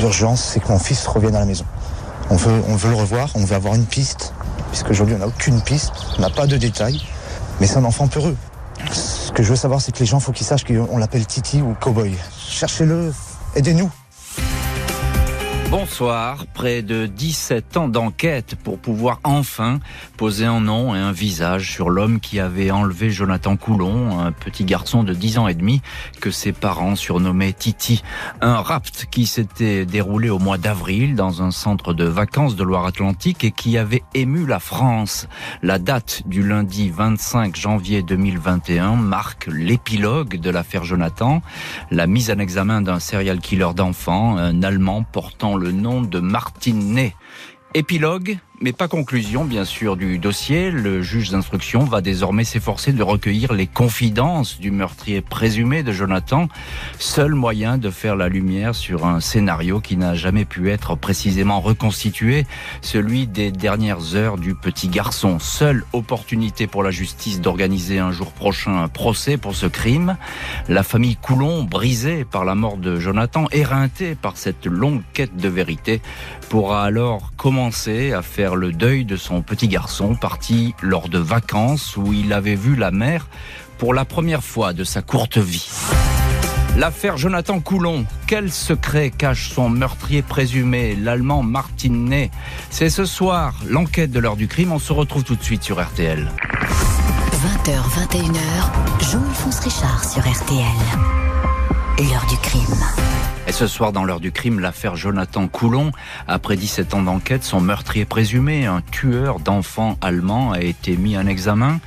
L'urgence, c'est que mon fils revienne à la maison. On veut, le revoir, on veut avoir une piste, puisqu'aujourd'hui on n'a aucune piste, on n'a pas de détails, mais c'est un enfant peureux. Ce que je veux savoir, c'est que les gens, faut qu'ils sachent qu'on l'appelle Titi ou Cowboy. Cherchez-le, aidez-nous. Bonsoir. Près de 17 ans d'enquête pour pouvoir enfin poser un nom et un visage sur l'homme qui avait enlevé Jonathan Coulon, un petit garçon de 10 ans et demi que ses parents surnommaient Titi. Un rapt qui s'était déroulé au mois d'avril dans un centre de vacances de Loire-Atlantique et qui avait ému la France. La date du lundi 25 janvier 2021 marque l'épilogue de l'affaire Jonathan, la mise en examen d'un serial killer d'enfants, un Allemand portant le nom de Martine Ney. Épilogue mais pas conclusion, bien sûr, du dossier. Le juge d'instruction va désormais s'efforcer de recueillir les confidences du meurtrier présumé de Jonathan, seul moyen de faire la lumière sur un scénario qui n'a jamais pu être précisément reconstitué, celui des dernières heures du petit garçon. Seule opportunité pour la justice d'organiser un jour prochain un procès pour ce crime. La famille Coulon, brisée par la mort de Jonathan, éreintée par cette longue quête de vérité, pourra alors commencer à faire le deuil de son petit garçon parti lors de vacances où il avait vu la mer pour la première fois de sa courte vie. L'affaire Jonathan Coulon, quel secret cache son meurtrier présumé, l'allemand Martin Ney? C'est ce soir l'enquête de l'heure du crime, on se retrouve tout de suite sur RTL. 20h, 21h, Jean-Alphonse Richard sur RTL. L'heure du crime. Et ce soir, dans l'heure du crime, l'affaire Jonathan Coulon. Après 17 ans d'enquête, son meurtrier présumé, un tueur d'enfants allemand, a été mis en examen.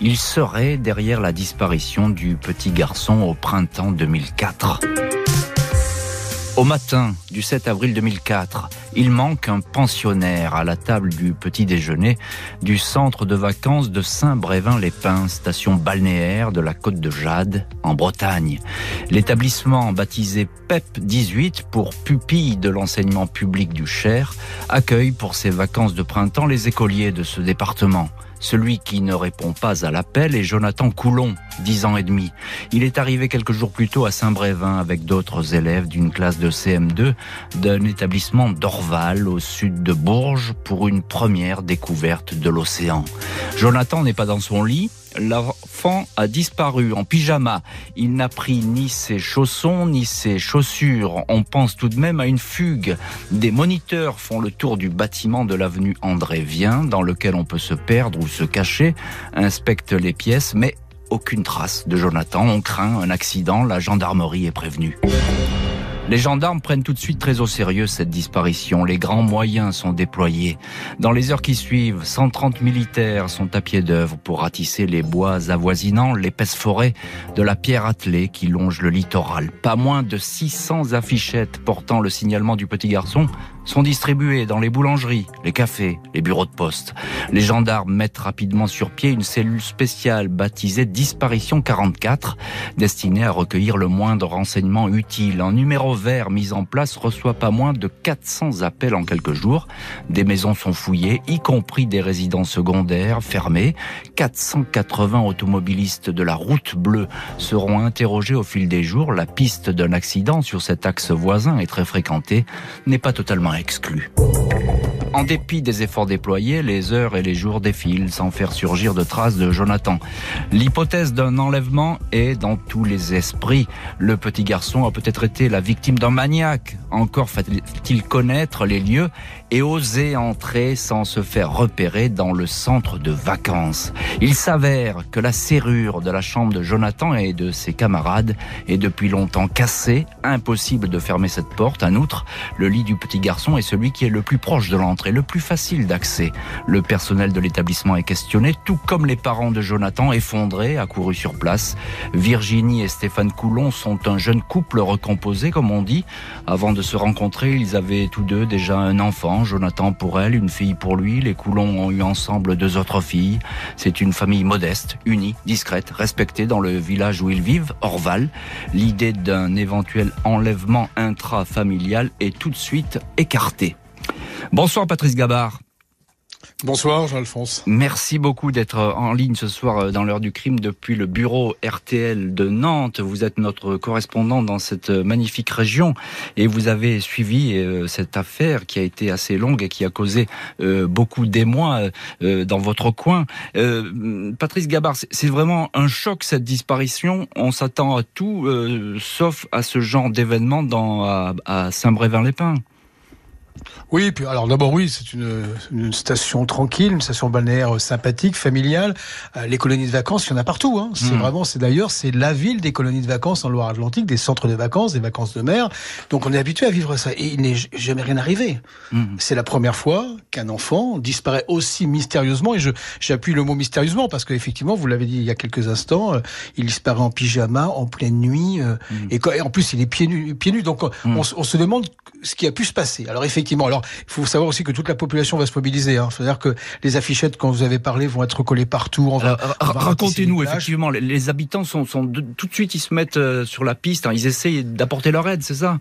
Il serait derrière la disparition du petit garçon au printemps 2004. Au matin du 7 avril 2004, il manque un pensionnaire à la table du petit déjeuner du centre de vacances de Saint-Brévin-les-Pins, station balnéaire de la côte de Jade, en Bretagne. L'établissement baptisé PEP 18 pour pupille de l'enseignement public du Cher accueille pour ses vacances de printemps les écoliers de ce département. Celui qui ne répond pas à l'appel est Jonathan Coulon, 10 ans et demi. Il est arrivé quelques jours plus tôt à Saint-Brévin avec d'autres élèves d'une classe de CM2 d'un établissement d'Orval au sud de Bourges pour une première découverte de l'océan. Jonathan n'est pas dans son lit, l'enfant a disparu en pyjama. Il n'a pris ni ses chaussons ni ses chaussures. On pense tout de même à une fugue. Des moniteurs font le tour du bâtiment de l'avenue André Vien, dans lequel on peut se perdre ou se cacher, inspectent les pièces, mais aucune trace de Jonathan. On craint un accident, la gendarmerie est prévenue. Les gendarmes prennent tout de suite très au sérieux cette disparition. Les grands moyens sont déployés. Dans les heures qui suivent, 130 militaires sont à pied d'œuvre pour ratisser les bois avoisinants, l'épaisse forêt de la pierre attelée qui longe le littoral. Pas moins de 600 affichettes portant le signalement du petit garçon sont distribués dans les boulangeries, les cafés, les bureaux de poste. Les gendarmes mettent rapidement sur pied une cellule spéciale baptisée Disparition 44, destinée à recueillir le moindre renseignement utile. Un numéro vert mis en place reçoit pas moins de 400 appels en quelques jours. Des maisons sont fouillées, y compris des résidences secondaires fermées. 480 automobilistes de la route bleue seront interrogés au fil des jours. La piste d'un accident sur cet axe voisin est très fréquentée, n'est pas totalement exclu. En dépit des efforts déployés, les heures et les jours défilent sans faire surgir de traces de Jonathan. L'hypothèse d'un enlèvement est dans tous les esprits. Le petit garçon a peut-être été la victime d'un maniaque. Encore faut-il connaître les lieux et oser entrer sans se faire repérer dans le centre de vacances. Il s'avère que la serrure de la chambre de Jonathan et de ses camarades est depuis longtemps cassée. Impossible de fermer cette porte. En outre, le lit du petit garçon est celui qui est le plus proche de l'entrée le plus facile d'accès. Le personnel de l'établissement est questionné, tout comme les parents de Jonathan, effondrés, accourus sur place. Virginie et Stéphane Coulon sont un jeune couple recomposé, comme on dit. Avant de se rencontrer, ils avaient tous deux déjà un enfant, Jonathan pour elle, une fille pour lui. Les Coulons ont eu ensemble deux autres filles. C'est une famille modeste, unie, discrète, respectée dans le village où ils vivent, Orval. L'idée d'un éventuel enlèvement intrafamilial est tout de suite écartée. Bonsoir Patrice Gabard. Bonsoir Jean-Alphonse. Merci beaucoup d'être en ligne ce soir euh, dans l'heure du crime depuis le bureau RTL de Nantes. Vous êtes notre correspondant dans cette magnifique région et vous avez suivi euh, cette affaire qui a été assez longue et qui a causé euh, beaucoup d'émoi dans votre coin. Patrice Gabard, c'est vraiment un choc cette disparition. On s'attend à tout sauf à ce genre d'événement à Saint-Brévin-les-Pins. Oui, puis alors d'abord oui, c'est une, une, station tranquille, une station balnéaire sympathique, familiale. Euh, les colonies de vacances, il y en a partout. Hein. C'est hmm. vraiment, c'est d'ailleurs, c'est la ville des colonies de vacances en Loire-Atlantique, des centres de vacances, des vacances de mer. Donc on est habitué à vivre ça. Et il n'est jamais rien arrivé. Hmm. C'est la première fois qu'un enfant disparaît aussi mystérieusement. Et je j'appuie le mot mystérieusement parce qu'effectivement, vous l'avez dit il y a quelques instants, euh, il disparaît en pyjama en pleine nuit. Euh, hmm. et, en plus, il est pieds nus. Pieds nus donc on, on se demande ce qui a pu se passer. Alors effectivement, alors il faut savoir aussi que toute la population va se mobiliser. Hein. C'est-à-dire que les affichettes, quand vous avez parlé, vont être collées partout. Racontez-nous effectivement, les, habitants sont, sont tout de suite ils se mettent euh, sur la piste, hein. ils essayent d'apporter leur aide, c'est ça?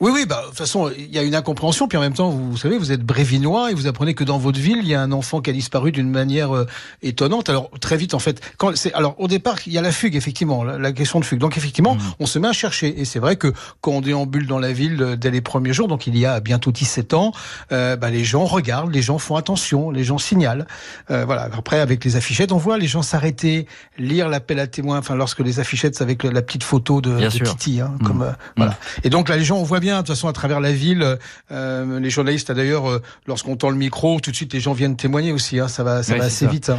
Oui, oui, bah, de toute façon, il y a une incompréhension, puis en même temps, vous, savez, vous êtes brévinois et vous apprenez que dans votre ville, il y a un enfant qui a disparu d'une manière euh, étonnante. Alors, très vite, en fait, quand c'est, alors, au départ, il y a la fugue, effectivement, la, question de fugue. Donc, effectivement, mmh. on se met à chercher. Et c'est vrai que quand on déambule dans la ville euh, dès les premiers jours, donc il y a bientôt 17 ans, euh, bah, les gens regardent, les gens font attention, les gens signalent. Euh, voilà. Après, avec les affichettes, on voit les gens s'arrêter, lire l'appel à témoins, enfin, lorsque les affichettes avec la petite photo de, de Titi, hein, mmh. comme, euh, voilà. Mmh. Et donc, là, les gens, on voit bien de toute façon à travers la ville. Euh, les journalistes, d'ailleurs, euh, lorsqu'on tend le micro, tout de suite les gens viennent témoigner aussi. Hein, ça va, ça va assez vite hein,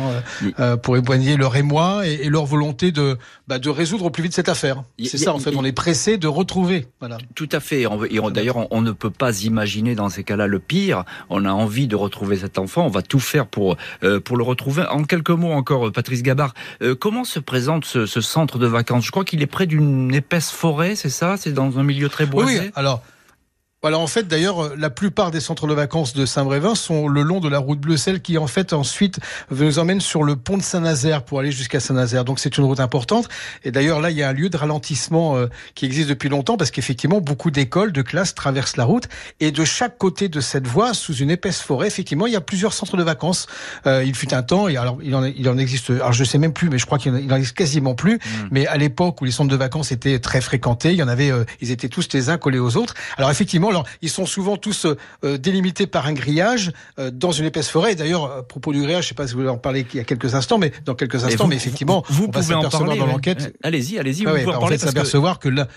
euh, pour éloigner leur émoi et, et leur volonté de, bah, de résoudre au plus vite cette affaire. C'est ça en fait. On est pressé de retrouver. Voilà. Tout à fait. D'ailleurs, on, ne peut pas imaginer dans ces cas-là le pire. On a envie de retrouver cet enfant. On va tout faire pour pour le retrouver. En quelques mots encore, Patrice Gabard, comment se présente ce, ce centre de vacances? Je crois qu'il est près d'une épaisse forêt, c'est ça? C'est dans un milieu très boisé. Oui. Alors. Voilà, en fait, d'ailleurs, euh, la plupart des centres de vacances de Saint-Brévin sont le long de la route bleue, celle qui, en fait, ensuite nous emmène sur le pont de Saint-Nazaire pour aller jusqu'à Saint-Nazaire. Donc, c'est une route importante. Et d'ailleurs, là, il y a un lieu de ralentissement euh, qui existe depuis longtemps parce qu'effectivement, beaucoup d'écoles, de classes traversent la route. Et de chaque côté de cette voie, sous une épaisse forêt, effectivement, il y a plusieurs centres de vacances. Euh, il fut un temps, et alors, il en, il en existe, alors je sais même plus, mais je crois qu'il en, existe quasiment plus. Mmh. Mais à l'époque où les centres de vacances étaient très fréquentés, il y en avait, ils étaient tous les uns collés aux autres. Alors, effectivement, alors, ils sont souvent tous euh, délimités par un grillage euh, dans une épaisse forêt. D'ailleurs, à propos du grillage, je ne sais pas si vous voulez en parler il y a quelques instants, mais dans quelques instants, mais effectivement, vous, pouvez en parler dans l'enquête. Allez-y, allez-y. vous pouvez en parler s'apercevoir que là,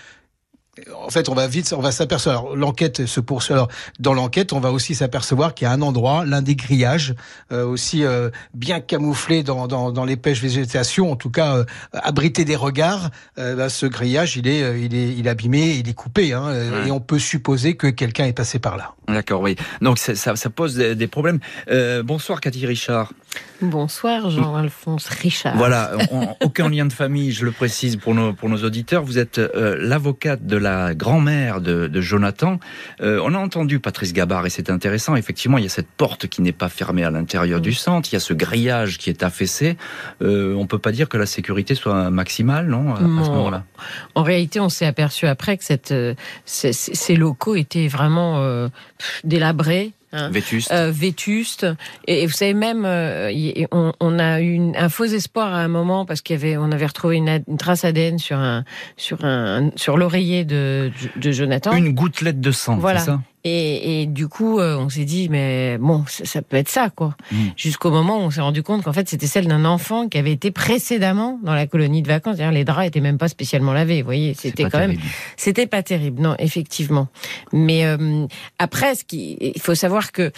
en fait, on va vite, on va s'apercevoir. L'enquête se poursuit. Alors, dans l'enquête, on va aussi s'apercevoir qu'il y a un endroit, l'un des grillages, euh, aussi euh, bien camouflé dans, dans, dans l'épaisse végétation, en tout cas euh, abrité des regards. Bah, ce grillage, il est, il est, il est abîmé, il est coupé, hein, et on peut supposer que quelqu'un est passé par là. D'accord, oui. Donc ça, ça, pose des, des problèmes. bonsoir, Cathy Richard. Bonsoir Jean-Alphonse Richard. Voilà, aucun lien de famille, je le précise pour nos, pour nos auditeurs. Vous êtes euh, l'avocate de la grand-mère de, de, Jonathan. Euh, on a entendu Patrice Gabard et c'est intéressant. Effectivement, il y a cette porte qui n'est pas fermée à l'intérieur du centre. Il y a ce grillage qui est affaissé. Euh, on peut pas dire que la sécurité soit maximale, non, à, ce moment-là? En réalité, on s'est aperçu après que cette, ces, ces, locaux étaient vraiment délabrés Hein. Vétuste. Euh, vétuste. Et, vous savez même, euh, on, a eu un faux espoir à un moment parce qu'il y avait, on avait retrouvé une, trace ADN sur un, sur un, sur l'oreiller de, de, Jonathan. Une gouttelette de sang. Voilà. Ça? Et, et, du coup, euh, on s'est dit, mais bon, ça, peut être ça, quoi. Mm. Jusqu'au moment où on s'est rendu compte qu'en fait, c'était celle d'un enfant qui avait été précédemment dans la colonie de vacances. C'est-à-dire, les draps étaient même pas spécialement lavés. Vous voyez, c'était quand même, c'était pas terrible, non, effectivement. Mais euh, après, ce qui, il faut savoir que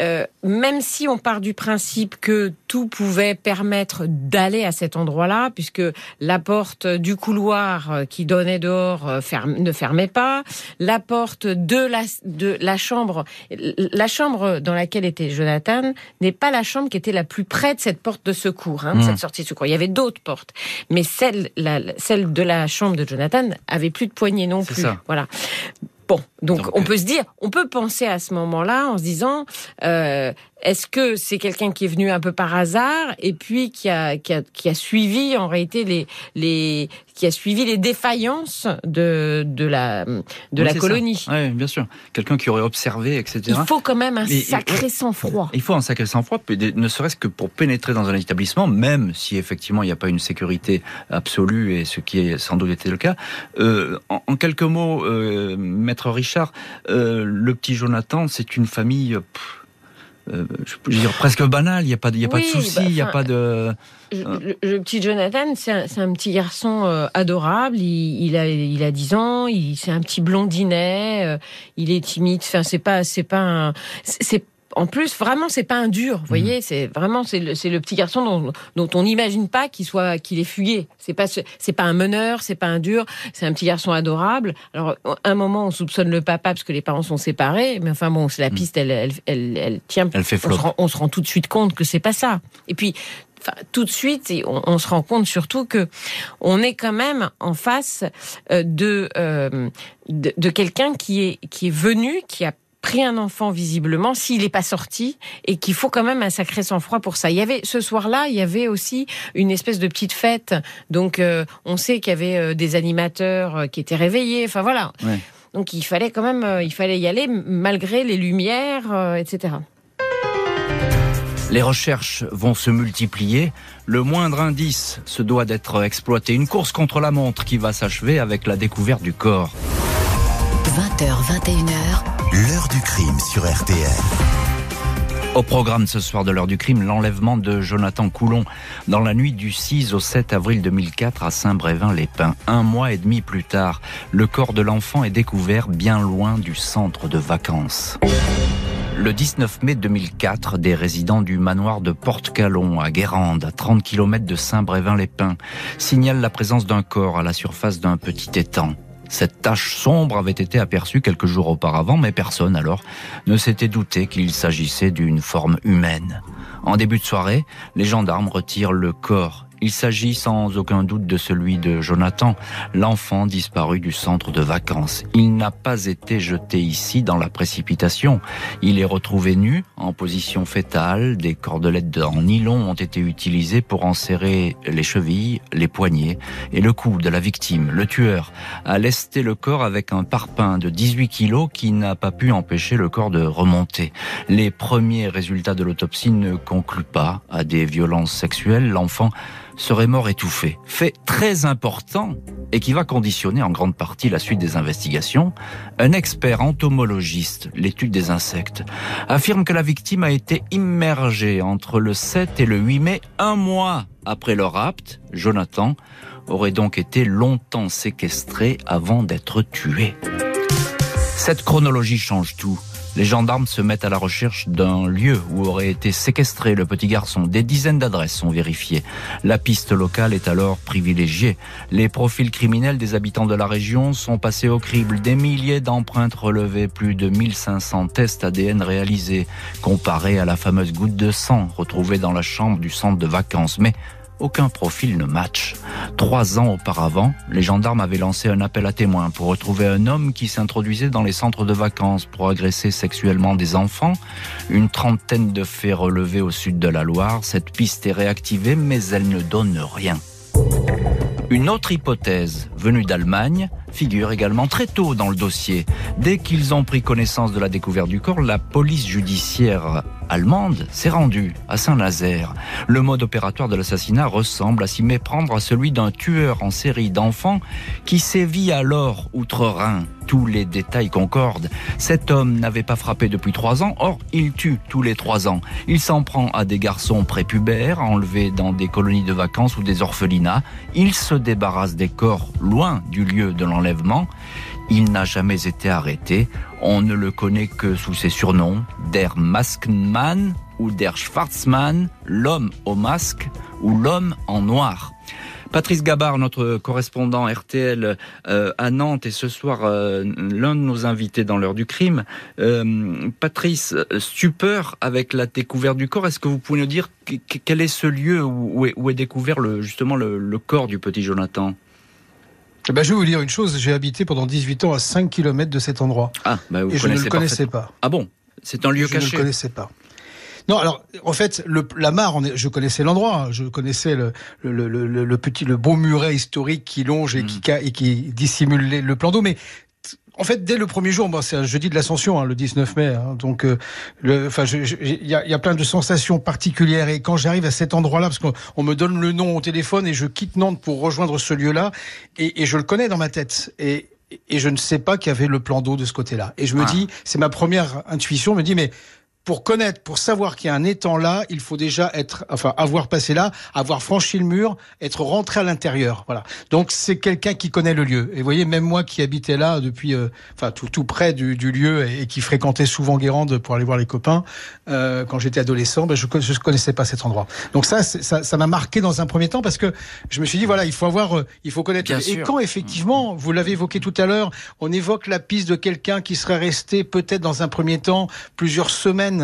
euh, même si on part du principe que tout pouvait permettre d'aller à cet endroit-là, puisque la porte du couloir euh, qui donnait dehors euh, ne fermait pas, la porte de la, de la chambre, la chambre dans laquelle était Jonathan n'est pas la chambre qui était la plus près de cette porte de secours, hein, de cette mmh. sortie de secours. Il y avait d'autres portes, mais celle, la, celle de la chambre de Jonathan avait plus de poignée non plus. Voilà. Bon, donc, on peut se dire, on peut penser à ce moment-là en se disant, euh, est-ce que c'est quelqu'un qui est venu un peu par hasard et puis qui a, qui a, qui a suivi en réalité les, les, qui a suivi les défaillances de, de la, de la colonie? Oui, bien sûr. Quelqu'un qui aurait observé, etc. Il faut quand même un sacré sang-froid. Il faut un sacré sang-froid, ne serait-ce que pour pénétrer dans un établissement, même si effectivement il n'y a pas une sécurité absolue, et ce qui est sans doute été le cas. Euh, en, quelques mots, euh, Maître Richard, euh, le petit Jonathan, c'est une famille... Euh, je veux dire, presque banal. Il n'y a pas de, y a pas de souci, il n'y a pas de. Le, petit Jonathan, c'est un, petit garçon euh, adorable. Il, a, il a 10 ans. C'est un petit blondinet. Euh, il est timide. Enfin, c'est pas, c'est pas un, en plus, vraiment, c'est pas un dur. Vous voyez, mm. c'est vraiment c'est le, le, petit garçon dont, dont on n'imagine pas qu'il soit qu'il est fugué. C'est pas c'est pas un meneur, c'est pas un dur. C'est un petit garçon adorable. Alors, un moment, on soupçonne le papa parce que les parents sont séparés, mais enfin bon, c'est la mm. piste, elle, elle, elle, elle tient. Elle fait on se, rend, on se rend tout de suite compte que c'est pas ça. Et puis, Enfin, tout de suite, on, on, se rend compte surtout que on est quand même en face euh, de, euh, de, de quelqu'un qui est qui est venu, qui a pris un enfant visiblement s'il n'est pas sorti et qu'il faut quand même un sacré sang-froid pour ça. Il y avait ce soir-là, il y avait aussi une espèce de petite fête. Donc euh, on sait qu'il y avait euh, des animateurs euh, qui étaient réveillés. Enfin voilà. Donc il fallait quand même, il fallait y aller malgré les lumières, etc. Les recherches vont se multiplier. Le moindre indice se doit d'être exploité. Une course contre la montre qui va s'achever avec la découverte du corps. 20h, 21h. L'heure du crime sur RTL. Au programme ce soir de l'heure du crime, l'enlèvement de Jonathan Coulon dans la nuit du 6 au 7 avril 2004 à Saint-Brévin-les-Pins. Un mois et demi plus tard, le corps de l'enfant est découvert bien loin du centre de vacances. Le 19 mai 2004, des résidents du manoir de Porte-Calon à Guérande, à 30 km de Saint-Brévin-les-Pins, signalent la présence d'un corps à la surface d'un petit étang. Cette tache sombre avait été aperçue quelques jours auparavant, mais personne alors ne s'était douté qu'il s'agissait d'une forme humaine. En début de soirée, les gendarmes retirent le corps il s'agit sans aucun doute de celui de Jonathan, l'enfant disparu du centre de vacances. Il n'a pas été jeté ici dans la précipitation. Il est retrouvé nu, en position fétale. Des cordelettes en nylon ont été utilisées pour enserrer les chevilles, les poignets et le cou de la victime. Le tueur a lesté le corps avec un parpaing de 18 kilos qui n'a pas pu empêcher le corps de remonter. Les premiers résultats de l'autopsie ne concluent pas à des violences sexuelles. L'enfant serait mort étouffé. Fait très important et qui va conditionner en grande partie la suite des investigations. Un expert entomologiste, l'étude des insectes, affirme que la victime a été immergée entre le 7 et le 8 mai, un mois après le rapt. Jonathan aurait donc été longtemps séquestré avant d'être tué. Cette chronologie change tout. Les gendarmes se mettent à la recherche d'un lieu où aurait été séquestré le petit garçon. Des dizaines d'adresses sont vérifiées. La piste locale est alors privilégiée. Les profils criminels des habitants de la région sont passés au crible. Des milliers d'empreintes relevées, plus de 1500 tests ADN réalisés, comparés à la fameuse goutte de sang retrouvée dans la chambre du centre de vacances. Mais aucun profil ne match. Trois ans auparavant, les gendarmes avaient lancé un appel à témoins pour retrouver un homme qui s'introduisait dans les centres de vacances pour agresser sexuellement des enfants. Une trentaine de faits relevés au sud de la Loire. Cette piste est réactivée, mais elle ne donne rien. Une autre hypothèse, venue d'Allemagne, figure également très tôt dans le dossier. Dès qu'ils ont pris connaissance de la découverte du corps, la police judiciaire allemande s'est rendue à Saint-Nazaire. Le mode opératoire de l'assassinat ressemble à s'y méprendre à celui d'un tueur en série d'enfants qui sévit alors outre-Rhin tous les détails concordent. Cet homme n'avait pas frappé depuis trois ans, or il tue tous les trois ans. Il s'en prend à des garçons prépubères, enlevés dans des colonies de vacances ou des orphelinats. Il se débarrasse des corps loin du lieu de l'enlèvement. Il n'a jamais été arrêté. On ne le connaît que sous ses surnoms, Der Maskmann ou Der Schwarzmann, l'homme au masque ou l'homme en noir. Patrice Gabard, notre correspondant RTL euh, à Nantes, et ce soir euh, l'un de nos invités dans l'heure du crime. Euh, Patrice, stupeur avec la découverte du corps. Est-ce que vous pouvez nous dire quel est ce lieu où, est, découvert justement le, corps du petit Jonathan? Eh ben, je vais vous dire une chose, j'ai habité pendant 18 ans à 5 km de cet endroit. Ah, bah vous et je ne le connaissais pas. Ah bon? C'est un lieu caché Je ne le connaissais pas. Non, alors en fait, le, la mare, on est, je connaissais l'endroit, hein. je connaissais le, le, le, le, petit, le beau muret historique qui longe et, qui, mm. et qui dissimule le plan d'eau, mais en fait, dès le premier jour, bon, c'est un jeudi de l'Ascension, hein, le 19 mai. Hein, donc, euh, enfin, il y a, y a, plein de sensations particulières. Et quand j'arrive à cet endroit-là, parce qu'on me donne le nom au téléphone et je quitte Nantes pour rejoindre ce lieu-là, et, et, je le connais dans ma tête. Et, et je ne sais pas qu'il y avait le plan d'eau de ce côté-là. Et je me ah. dis, c'est ma première intuition, me dit, mais pour connaître, pour savoir qu'il y a un étang là, il faut déjà être, enfin, avoir passé là, avoir franchi le mur, être rentré à l'intérieur. Voilà. Donc c'est quelqu'un qui connaît le lieu. Et vous voyez, même moi qui habitais là depuis, euh, enfin, tout, tout près du, du, lieu et, qui fréquentais souvent Guérande pour aller voir les copains euh, quand j'étais adolescent, ben je ne connaissais pas cet endroit. Donc ça, ça, m'a marqué dans un premier temps parce que je me suis dit voilà, il faut avoir, euh, il faut connaître. et quand effectivement, vous l'avez évoqué tout à l'heure, on évoque la piste de quelqu'un qui serait resté peut-être dans un premier temps plusieurs semaines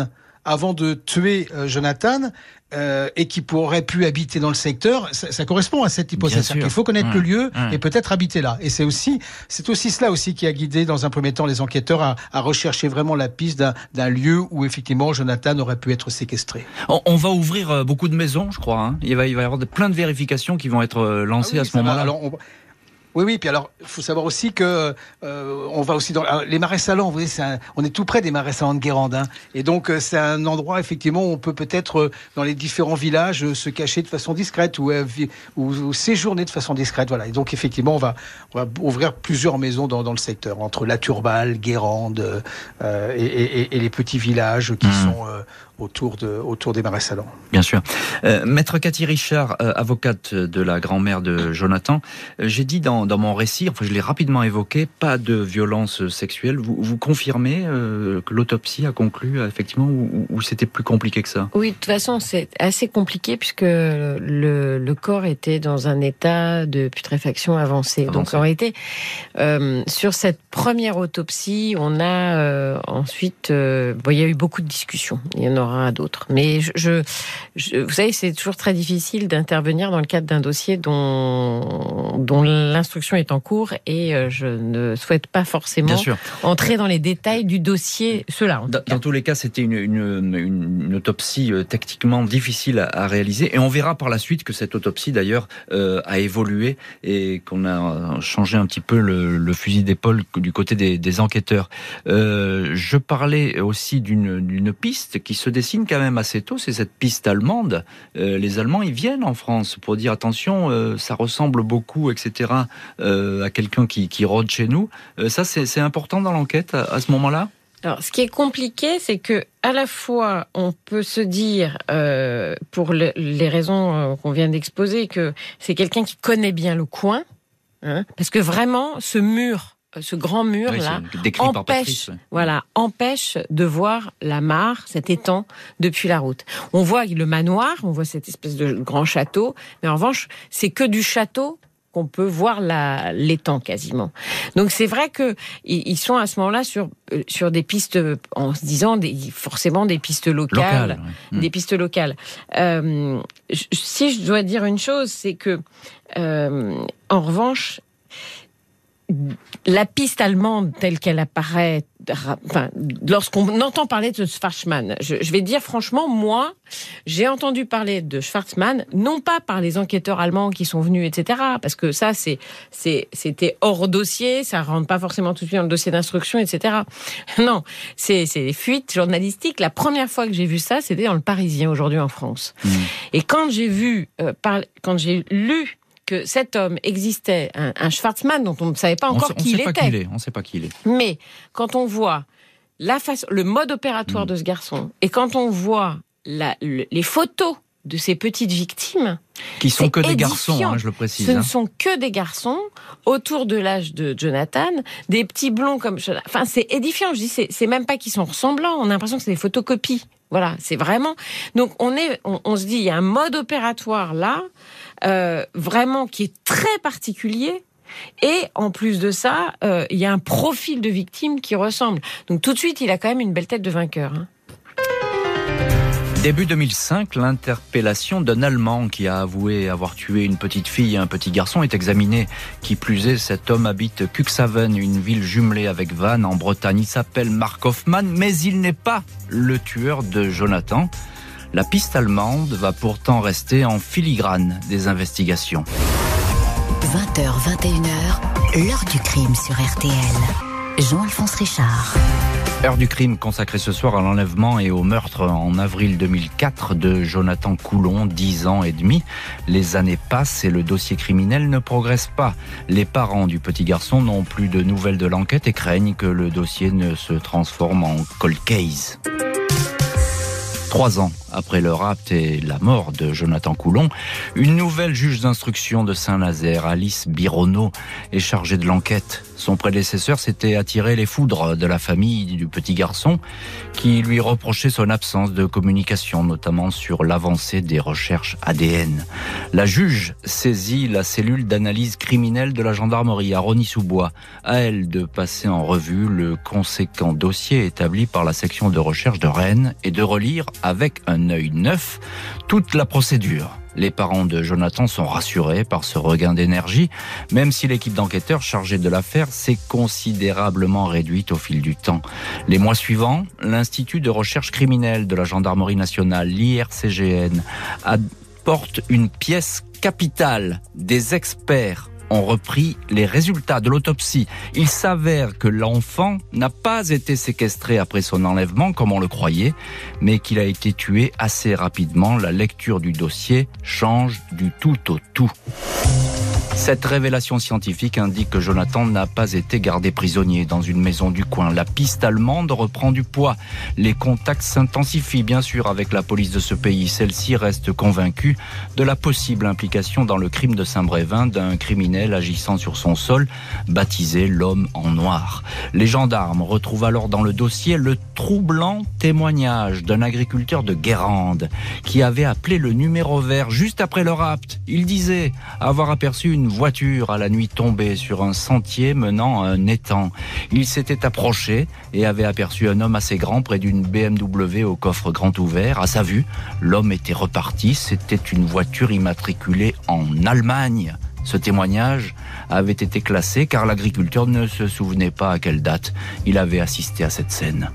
avant de tuer euh, Jonathan euh, et qui pourrait pu habiter dans le secteur, ça, correspond à cette hypothèse. Il faut connaître le lieu et peut-être habiter là. Et c'est aussi, c'est aussi cela aussi qui a guidé dans un premier temps les enquêteurs à, rechercher vraiment la piste d'un lieu où effectivement Jonathan aurait pu être séquestré. On, va ouvrir euh, beaucoup de maisons, je crois. Hein. Il, va, il va y avoir plein de vérifications qui vont être lancées ah à ce moment-là. Oui, oui. Puis alors, il faut savoir aussi que euh, on va aussi dans les marais salants. Vous voyez, on est tout près des marais salants de Guérande, hein, et donc euh, c'est un endroit effectivement où on peut peut-être euh, dans les différents villages se cacher de façon discrète ou, ou, séjourner de façon discrète. Voilà. Et donc effectivement, on va, on va ouvrir plusieurs maisons dans, dans, le secteur entre La Turballe, Guérande et, et, et, les petits villages qui mmh. sont autour, de, autour des marais salants. Bien sûr. Euh, Maître Cathy Richard, euh, avocate de la grand-mère de Jonathan, euh, j'ai dit dans, dans, mon récit, enfin je l'ai rapidement évoqué, pas de violence sexuelle. Vous, vous confirmez que l'autopsie a conclu effectivement ou, c'était plus compliqué que ça? Oui, de toute façon c'est assez compliqué puisque le, le, corps était dans un état de putréfaction avancé. Donc en réalité, sur cette première autopsie, on a ensuite, bon, il y a eu beaucoup de discussions. Il y en a à d'autres. Mais je, vous savez, c'est toujours très difficile d'intervenir dans le cadre d'un dossier dont, dont l'instruction est en cours et euh, je ne souhaite pas forcément entrer dans les détails du dossier. Cela. Dans, tous les cas, c'était une, une, autopsie euh, techniquement difficile à, réaliser et on verra par la suite que cette autopsie d'ailleurs euh, a évolué et qu'on a changé un petit peu le, fusil d'épaule du côté des, des enquêteurs. je parlais aussi d'une piste qui se dessine quand même assez tôt, c'est cette piste allemande. Euh, les Allemands, ils viennent en France pour dire attention, euh, ça ressemble beaucoup, etc., euh, à quelqu'un qui, qui rôde chez nous. ça, c'est important dans l'enquête à, ce moment-là? Alors, ce qui est compliqué, c'est que à la fois, on peut se dire, pour les raisons qu'on vient d'exposer, que c'est quelqu'un qui connaît bien le coin, hein, parce que vraiment, ce mur ce grand mur là empêche, voilà, empêche de voir la mare, cet étang depuis la route. On voit le manoir, on voit cette espèce de grand château, mais en revanche, c'est que du château qu'on peut voir l'étang quasiment. Donc c'est vrai que ils sont à ce moment-là sur euh, sur des pistes en se disant des, forcément des pistes locales, des pistes locales. Euh, si je dois dire une chose, c'est que euh, en revanche, la piste allemande telle qu'elle apparaît, enfin, lorsqu'on entend parler de Schwarzmann, je, vais dire franchement, moi, j'ai entendu parler de Schwarzmann, non pas par les enquêteurs allemands qui sont venus, etc., parce que ça, c'est, c'était hors dossier, ça rentre pas forcément tout de suite dans le dossier d'instruction, etc. Non, c'est, c'est des fuites journalistiques. La première fois que j'ai vu ça, c'était dans le Parisien aujourd'hui en France. Mmh. Et quand j'ai vu, euh, quand j'ai lu que cet homme existait, un, un Schwarzmann dont on ne savait pas encore qui il était. on ne sait pas qui il est. Mais quand on voit la face, le mode opératoire mm. de ce garçon, et quand on voit la, les photos de ces petites victimes, qui sont que des garçons, hein, je le précise. Ce ne hein. sont que des garçons autour de l'âge de Jonathan, des petits blonds comme. Enfin, c'est édifiant. Je dis, c'est même pas qu'ils sont ressemblants. On a l'impression que c'est des photocopies. Voilà, c'est vraiment. Donc on est, on, se dit, il y a un mode opératoire là, euh, vraiment qui est très particulier. Et en plus de ça, euh, il y a un profil de victime qui ressemble. Donc tout de suite, il a quand même une belle tête de vainqueur. Hein. Début 2005, l'interpellation d'un Allemand qui a avoué avoir tué une petite fille et un petit garçon est examinée. Qui plus est, cet homme habite Cuxhaven, une ville jumelée avec Vannes en Bretagne. Il s'appelle Mark Hoffman, mais il n'est pas le tueur de Jonathan. La piste allemande va pourtant rester en filigrane des investigations. 20h, 21h, l'heure du crime sur RTL. Jean-Alphonse Richard. Heure du crime consacrée ce soir à l'enlèvement et au meurtre en avril 2004 de Jonathan Coulon, 10 ans et demi. Les années passent et le dossier criminel ne progresse pas. Les parents du petit garçon n'ont plus de nouvelles de l'enquête et craignent que le dossier ne se transforme en cold case. Trois ans après le rapt et la mort de Jonathan Coulon, une nouvelle juge d'instruction de Saint-Nazaire, Alice Bironneau, est chargée de l'enquête. Son prédécesseur s'était attiré les foudres de la famille du petit garçon qui lui reprochait son absence de communication, notamment sur l'avancée des recherches ADN. La juge saisit la cellule d'analyse criminelle de la gendarmerie à Rony-sous-Bois. À elle de passer en revue le conséquent dossier établi par la section de recherche de Rennes et de relire avec un œil neuf toute la procédure. Les parents de Jonathan sont rassurés par ce regain d'énergie, même si l'équipe d'enquêteurs chargée de l'affaire s'est considérablement réduite au fil du temps. Les mois suivants, l'Institut de recherche criminelle de la Gendarmerie nationale, l'IRCGN, apporte une pièce capitale des experts ont repris les résultats de l'autopsie. Il s'avère que l'enfant n'a pas été séquestré après son enlèvement comme on le croyait, mais qu'il a été tué assez rapidement. La lecture du dossier change du tout au tout. Cette révélation scientifique indique que Jonathan n'a pas été gardé prisonnier dans une maison du coin. La piste allemande reprend du poids. Les contacts s'intensifient bien sûr avec la police de ce pays. Celle-ci reste convaincue de la possible implication dans le crime de Saint-Brévin d'un criminel agissant sur son sol, baptisé l'homme en noir. Les gendarmes retrouvent alors dans le dossier le troublant témoignage d'un agriculteur de Guérande qui avait appelé le numéro vert juste après le rapt. Il disait avoir aperçu une voiture à la nuit tombée sur un sentier menant à un étang. Il s'était approché et avait aperçu un homme assez grand près d'une BMW au coffre grand ouvert. À sa vue, l'homme était reparti. C'était une voiture immatriculée en Allemagne. Ce témoignage avait été classé car l'agriculteur ne se souvenait pas à quelle date il avait assisté à cette scène.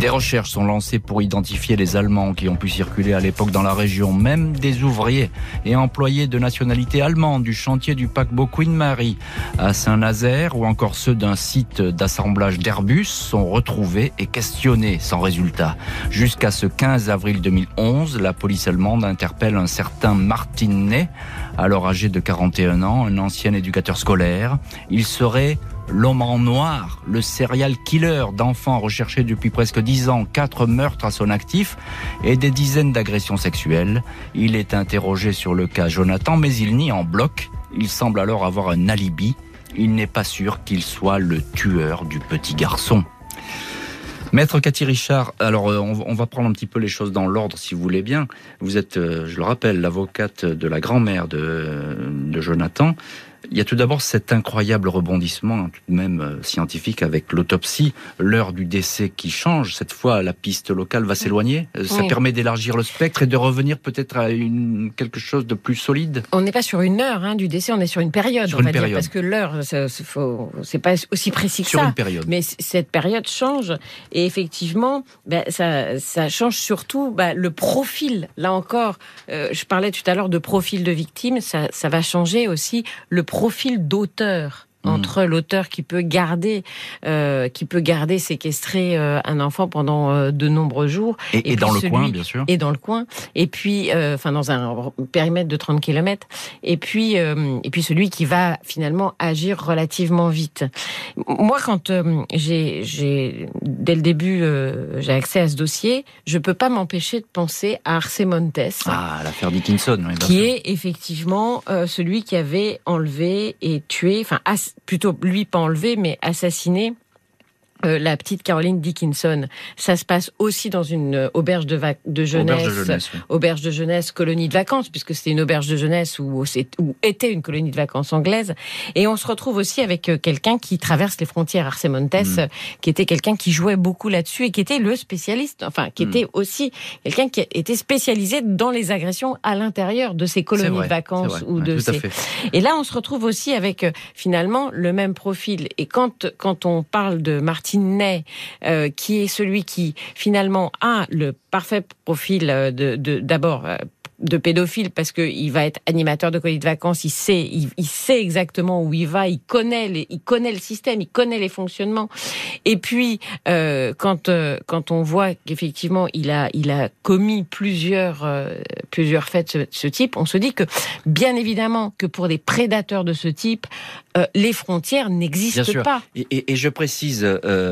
Des recherches sont lancées pour identifier les Allemands qui ont pu circuler à l'époque dans la région. Même des ouvriers et employés de nationalité allemande du chantier du paquebot Queen Mary à Saint-Nazaire ou encore ceux d'un site d'assemblage d'Airbus sont retrouvés et questionnés sans résultat. Jusqu'à ce 15 avril 2011, la police allemande interpelle un certain Martin Ney, alors âgé de 41 ans, un ancien éducateur scolaire. Il serait L'homme en noir, le serial killer d'enfants recherchés depuis presque dix ans, quatre meurtres à son actif et des dizaines d'agressions sexuelles. Il est interrogé sur le cas Jonathan, mais il nie en bloc. Il semble alors avoir un alibi. Il n'est pas sûr qu'il soit le tueur du petit garçon. Maître Cathy Richard, alors euh, on va prendre un petit peu les choses dans l'ordre si vous voulez bien. Vous êtes, euh, je le rappelle, l'avocate de la grand-mère de, de Jonathan. Il y a tout d'abord cet incroyable rebondissement, tout de même euh, scientifique, avec l'autopsie, l'heure du décès qui change. Cette fois, la piste locale va s'éloigner. Euh, ça permet d'élargir le spectre et de revenir peut-être à une, quelque chose de plus solide. On n'est pas sur une heure hein, du décès, on est sur une période, on va dire, parce que l'heure, c'est pas aussi précis que sur ça. Une période. Mais cette période change et effectivement, ben, ça, ça, change surtout ben, le profil. Là encore, euh, je parlais tout à l'heure de profil de victime, ça, ça va changer aussi le profil profil d'auteur Mm. entre l'auteur qui peut garder, euh, qui peut garder séquestrer euh, un enfant pendant euh, de nombreux jours. Et, dans le coin, bien sûr. Et dans le coin. Et puis, euh, enfin, dans un périmètre de 30 km. Et puis, et puis celui qui va finalement agir relativement vite. Moi, quand j'ai, j'ai, dès le début, j'ai accès à ce dossier, je peux pas m'empêcher de penser à Arce Montes. Ah, l'affaire Dickinson, oui, Qui est effectivement celui qui avait enlevé et tué, enfin, plutôt lui pas enlevé, mais assassiné euh, la petite Caroline Dickinson. Ça se passe aussi dans une euh, auberge de, de jeunesse, auberge de jeunesse, colonie de vacances, puisque c'était une auberge de jeunesse où, où, était une colonie de vacances anglaise. Et on se retrouve aussi avec euh, quelqu'un qui traverse les frontières, Arce Montes, mm. qui était quelqu'un qui jouait beaucoup là-dessus et qui était le spécialiste, enfin, qui mm. était aussi quelqu'un qui était spécialisé dans les agressions à l'intérieur de ces colonies de vacances ou de ces... Et là, on se retrouve aussi avec finalement le même profil. Et quand quand on parle de Martin Euh, qui est celui qui finalement a le parfait profil de d'abord de pédophile parce qu'il va être animateur de colonies de vacances, il sait, il, sait exactement où il va, il connaît, il connaît le système, il connaît les fonctionnements. Et puis euh, quand euh, quand on voit qu'effectivement il a il a commis plusieurs euh, plusieurs faits de ce, type, on se dit que bien évidemment que pour des prédateurs de ce type, les frontières n'existent pas. Et, et, je précise,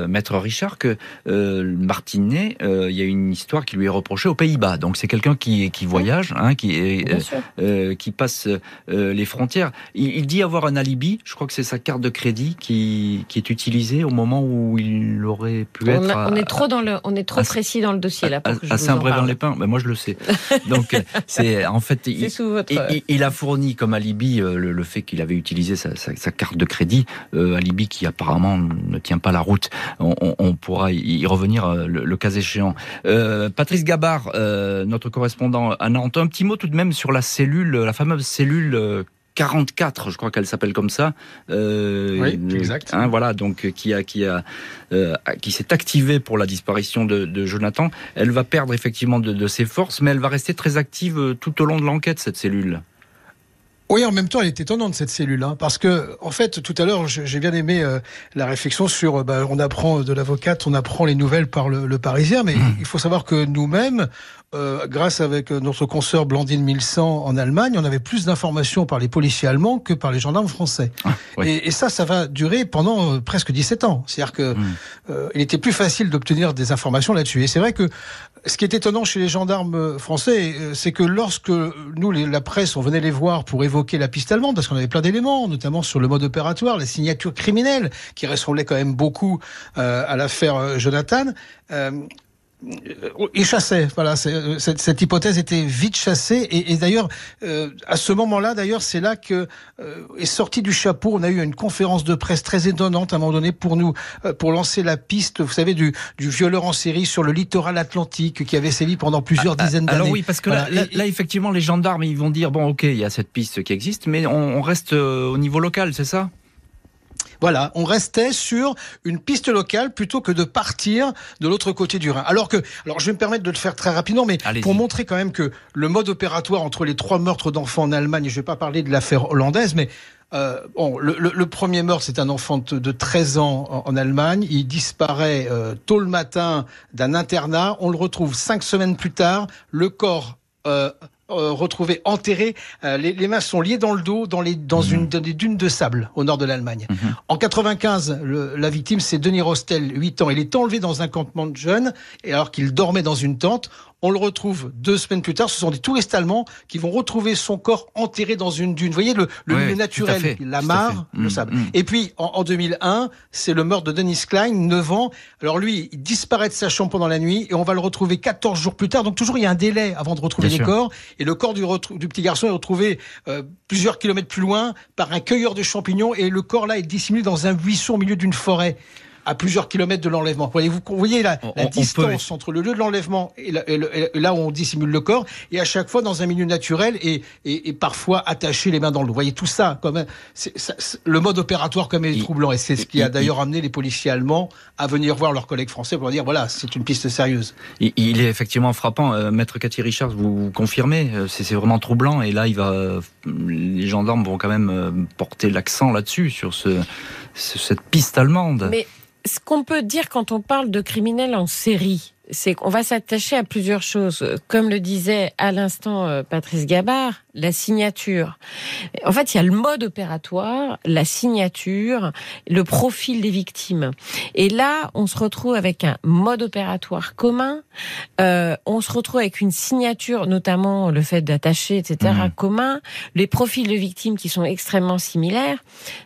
maître Richard, que Martinet, il y a une histoire qui lui est reprochée aux Pays-Bas. Donc c'est quelqu'un qui qui voyage Hein, qui, euh, euh, qui passe euh, les frontières. Il, dit avoir un alibi. Je crois que c'est sa carte de crédit qui, qui est utilisée au moment où il aurait pu être. on est trop dans le, on est trop précis dans le dossier là. Pour à, Saint-Brévin-les-Pins, mais moi je le sais. Donc c'est en fait, il, il, a fourni comme alibi le, fait qu'il avait utilisé sa, sa, carte de crédit, alibi qui apparemment ne tient pas la route. On, pourra y revenir le, cas échéant. Patrice Gabard, notre correspondant à Nantes, un petit mot tout de même sur la cellule, la fameuse cellule 44, euh, je crois qu'elle s'appelle comme ça. Euh, oui, exact. Hein, voilà, donc qui a qui a euh, qui s'est activée pour la disparition de, Jonathan. Elle va perdre effectivement de, ses forces, mais elle va rester très active tout au long de l'enquête cette cellule. Oui, en même temps, elle est étonnante cette cellule, hein, parce que en fait, tout à l'heure, j'ai bien aimé la réflexion sur, bah, on apprend de l'avocate, on apprend les nouvelles par le, le Parisien, mais mmh. il faut savoir que nous-mêmes, euh, grâce avec euh, notre consoeur Blandine 1100 en Allemagne, on avait plus d'informations par les policiers allemands que par les gendarmes français. Ah, et, ça, ça va durer pendant euh, presque 17 ans. C'est-à-dire que hmm. il était plus facile d'obtenir des informations là-dessus. Et c'est vrai que ce qui est étonnant chez les gendarmes français, c'est que lorsque nous, la presse, on venait les voir pour évoquer la piste allemande, parce qu'on avait plein d'éléments, notamment sur le mode opératoire, les signatures criminelles, qui ressemblaient quand même beaucoup à l'affaire Jonathan. Euh, il chassait. Voilà, euh, cette, cette, hypothèse était vite chassée. Et, et d'ailleurs, euh, à ce moment-là, d'ailleurs, c'est là que est sorti du chapeau. On a eu une conférence de presse très étonnante à un moment donné pour nous, pour lancer la piste, vous savez, du, du violeur en série sur le littoral atlantique qui avait sévi pendant plusieurs ah, dizaines d'années. Alors oui, parce que là, là, effectivement, les gendarmes, ils vont dire bon, ok, il y a cette piste qui existe, mais on, on reste au niveau local, c'est ça? Voilà, on restait sur une piste locale plutôt que de partir de l'autre côté du Rhin. Alors que, alors je vais me permettre de le faire très rapidement, mais pour montrer quand même que le mode opératoire entre les trois meurtres d'enfants en Allemagne, je vais pas parler de l'affaire hollandaise, mais euh, bon, le, premier meurtre, c'est un enfant de, 13 ans en, Allemagne. Il disparaît euh, tôt le matin d'un internat. On le retrouve cinq semaines plus tard. Le corps euh, euh, retrouvé enterré. Euh, les, les, mains sont liées dans le dos, dans, les, dans, mhm. une, dans des dunes de sable au nord de l'Allemagne. Mhm. En 95, le, la victime, c'est Denis Rostel, 8 ans. Il est enlevé dans un campement de jeunes, et alors qu'il dormait dans une tente. On le retrouve deux semaines plus tard. Ce sont des touristes allemands qui vont retrouver son corps enterré dans une dune. Vous voyez le, le milieu naturel, la mare, le mm, sable. Mm. Et puis en, en 2001, c'est le meurtre de Dennis Klein, 9 ans. Alors lui, il disparaît de sa chambre pendant la nuit et on va le retrouver 14 jours plus tard. Donc toujours il y a un délai avant de retrouver les corps. Et le corps du, du, petit garçon est retrouvé euh, plusieurs kilomètres plus loin par un cueilleur de champignons et le corps là est dissimulé dans un buisson au milieu d'une forêt à plusieurs kilomètres de l'enlèvement. Voyez-vous, voyez la, la distance entre le lieu de l'enlèvement et, là où on dissimule le corps, et à chaque fois dans un milieu naturel et, et, et parfois attaché les mains dans le dos. Vous voyez tout ça, quand même, le mode opératoire comme est troublant, et c'est ce qui a d'ailleurs amené les policiers allemands à venir voir leurs collègues français pour leur dire voilà, c'est une piste sérieuse. Il est effectivement frappant, euh, maître Cathy Richard, vous, confirmez, euh, c'est vraiment troublant, et là il va, les gendarmes vont quand même euh, porter l'accent là-dessus sur ce, cette piste allemande. Mais ce qu'on peut dire quand on parle de criminels en série, c'est qu'on va s'attacher à plusieurs choses. Comme le disait à l'instant euh, Patrice Gabard, la signature. En fait, il y a le mode opératoire, la signature, le profil des victimes. Et là, on se retrouve avec un mode opératoire commun. Euh, on se retrouve avec une signature, notamment le fait d'attacher, etc., mmh. commun. Les profils de victimes qui sont extrêmement similaires.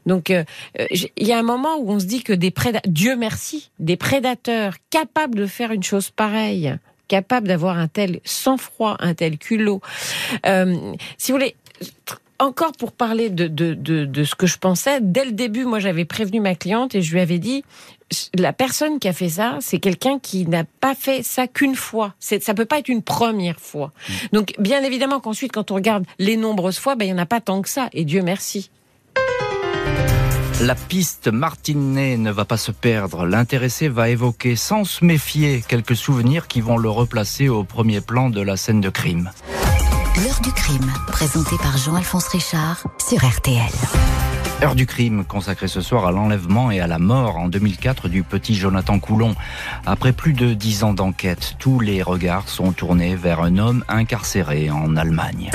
Donc, euh, il y a un moment où on se dit que des prédateurs, Dieu merci, des prédateurs capables de faire une chose pareil, capable d'avoir un tel sang-froid, un tel culot. Euh, si vous voulez, encore pour parler de, de, de, ce que je pensais, dès le début, moi j'avais prévenu ma cliente et je lui avais dit, la personne qui a fait ça, c'est quelqu'un qui n'a pas fait ça qu'une fois. Ça peut pas être une première fois. Mmh. Donc bien évidemment qu'ensuite, quand on regarde les nombreuses fois, ben, il n'y en a pas tant que ça. Et Dieu merci. La piste Martinet ne va pas se perdre. L'intéressé va évoquer sans se méfier quelques souvenirs qui vont le replacer au premier plan de la scène de crime. L'heure du crime, présenté par Jean-Alphonse Richard sur RTL. Heure du crime consacrée ce soir à l'enlèvement et à la mort en 2004 du petit Jonathan Coulon. Après plus de dix ans d'enquête, tous les regards sont tournés vers un homme incarcéré en Allemagne.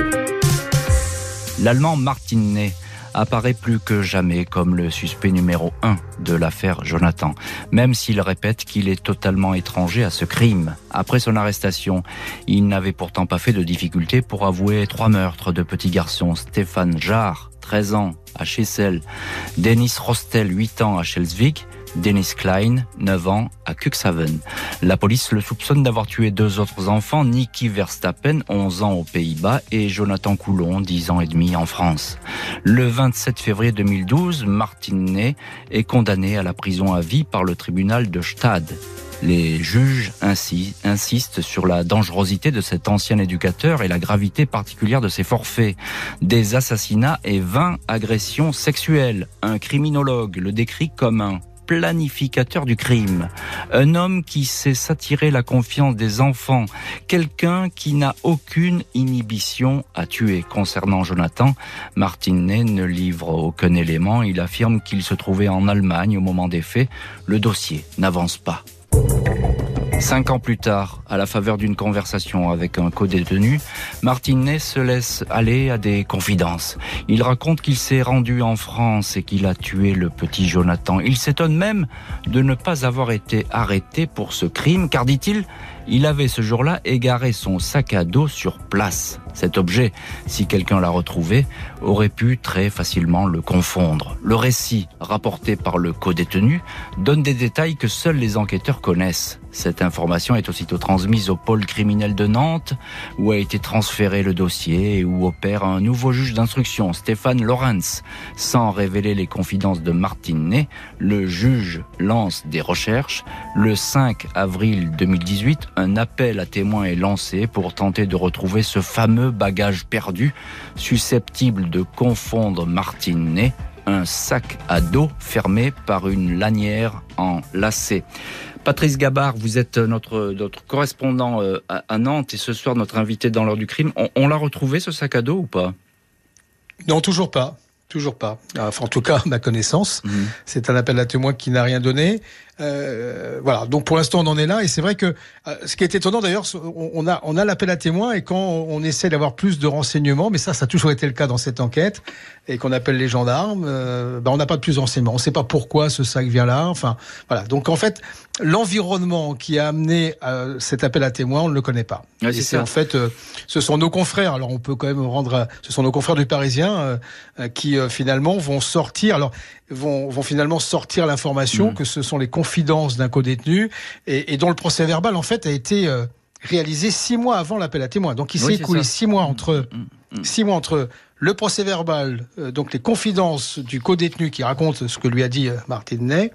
L'Allemand Martin Ney apparaît plus que jamais comme le suspect numéro un de l'affaire Jonathan, même s'il répète qu'il est totalement étranger à ce crime. Après son arrestation, il n'avait pourtant pas fait de difficulté pour avouer trois meurtres de petits garçons. Stéphane Jarre, 13 ans, à Chessel, Denis Rostel, 8 ans, à Schelsvik, Dennis Klein, 9 ans, à Cuxhaven. La police le soupçonne d'avoir tué deux autres enfants, Nicky Verstappen, 11 ans aux Pays-Bas, et Jonathan Coulon, 10 ans et demi en France. Le 27 février 2012, Martin Ney est condamné à la prison à vie par le tribunal de Stade. Les juges insistent sur la dangerosité de cet ancien éducateur et la gravité particulière de ses forfaits. Des assassinats et 20 agressions sexuelles. Un criminologue le décrit comme un planificateur du crime, un homme qui sait s'attirer la confiance des enfants, quelqu'un qui n'a aucune inhibition à tuer. Concernant Jonathan, Martinet ne livre aucun élément, il affirme qu'il se trouvait en Allemagne au moment des faits, le dossier n'avance pas. Cinq ans plus tard, à la faveur d'une conversation avec un co-détenu, Martinet se laisse aller à des confidences. Il raconte qu'il s'est rendu en France et qu'il a tué le petit Jonathan. Il s'étonne même de ne pas avoir été arrêté pour ce crime, car dit-il, il avait ce jour-là égaré son sac à dos sur place. Cet objet, si quelqu'un l'a retrouvé, aurait pu très facilement le confondre. Le récit, rapporté par le co-détenu, donne des détails que seuls les enquêteurs connaissent. Cette information est aussitôt transmise au pôle criminel de Nantes, où a été transféré le dossier et où opère un nouveau juge d'instruction, Stéphane Lorenz. Sans révéler les confidences de Martine Ney, le juge lance des recherches. Le 5 avril 2018, un appel à témoins est lancé pour tenter de retrouver ce fameux bagage perdu, susceptible de confondre Martine Ney, un sac à dos fermé par une lanière en lacet. Patrice Gabard, vous êtes notre, notre correspondant euh, à Nantes et ce soir notre invité dans l'heure du crime. On, l'a retrouvé ce sac à dos ou pas? Non, toujours pas. Toujours pas. Enfin, en tout cas, ma connaissance. Mhm. C'est un appel à témoins qui n'a rien donné. Euh, voilà. Donc pour l'instant, on en est là. Et c'est vrai que euh, ce qui est étonnant d'ailleurs, on a on a l'appel à témoins et quand on essaie d'avoir plus de renseignements, mais ça, ça a toujours été le cas dans cette enquête, et qu'on appelle les gendarmes, euh, ben, on n'a pas de plus de renseignements. On ne sait pas pourquoi ce sac vient là. Enfin, voilà. Donc en fait, l'environnement qui a amené cet appel à témoins, on ne le connaît pas. C'est en fait, ce sont nos confrères. Alors on peut quand même rendre, ce sont nos confrères du Parisien qui finalement vont sortir. Alors vont, vont finalement sortir l'information mm. que ce sont les confidences d'un co-détenu et, et, dont le procès verbal en fait a été euh, réalisé six mois avant l'appel à témoins. Donc il s'est écoulé six mois entre mm, mm, six mois entre le procès verbal, euh, donc les confidences du co-détenu qui raconte ce que lui a dit euh, Martin Ney,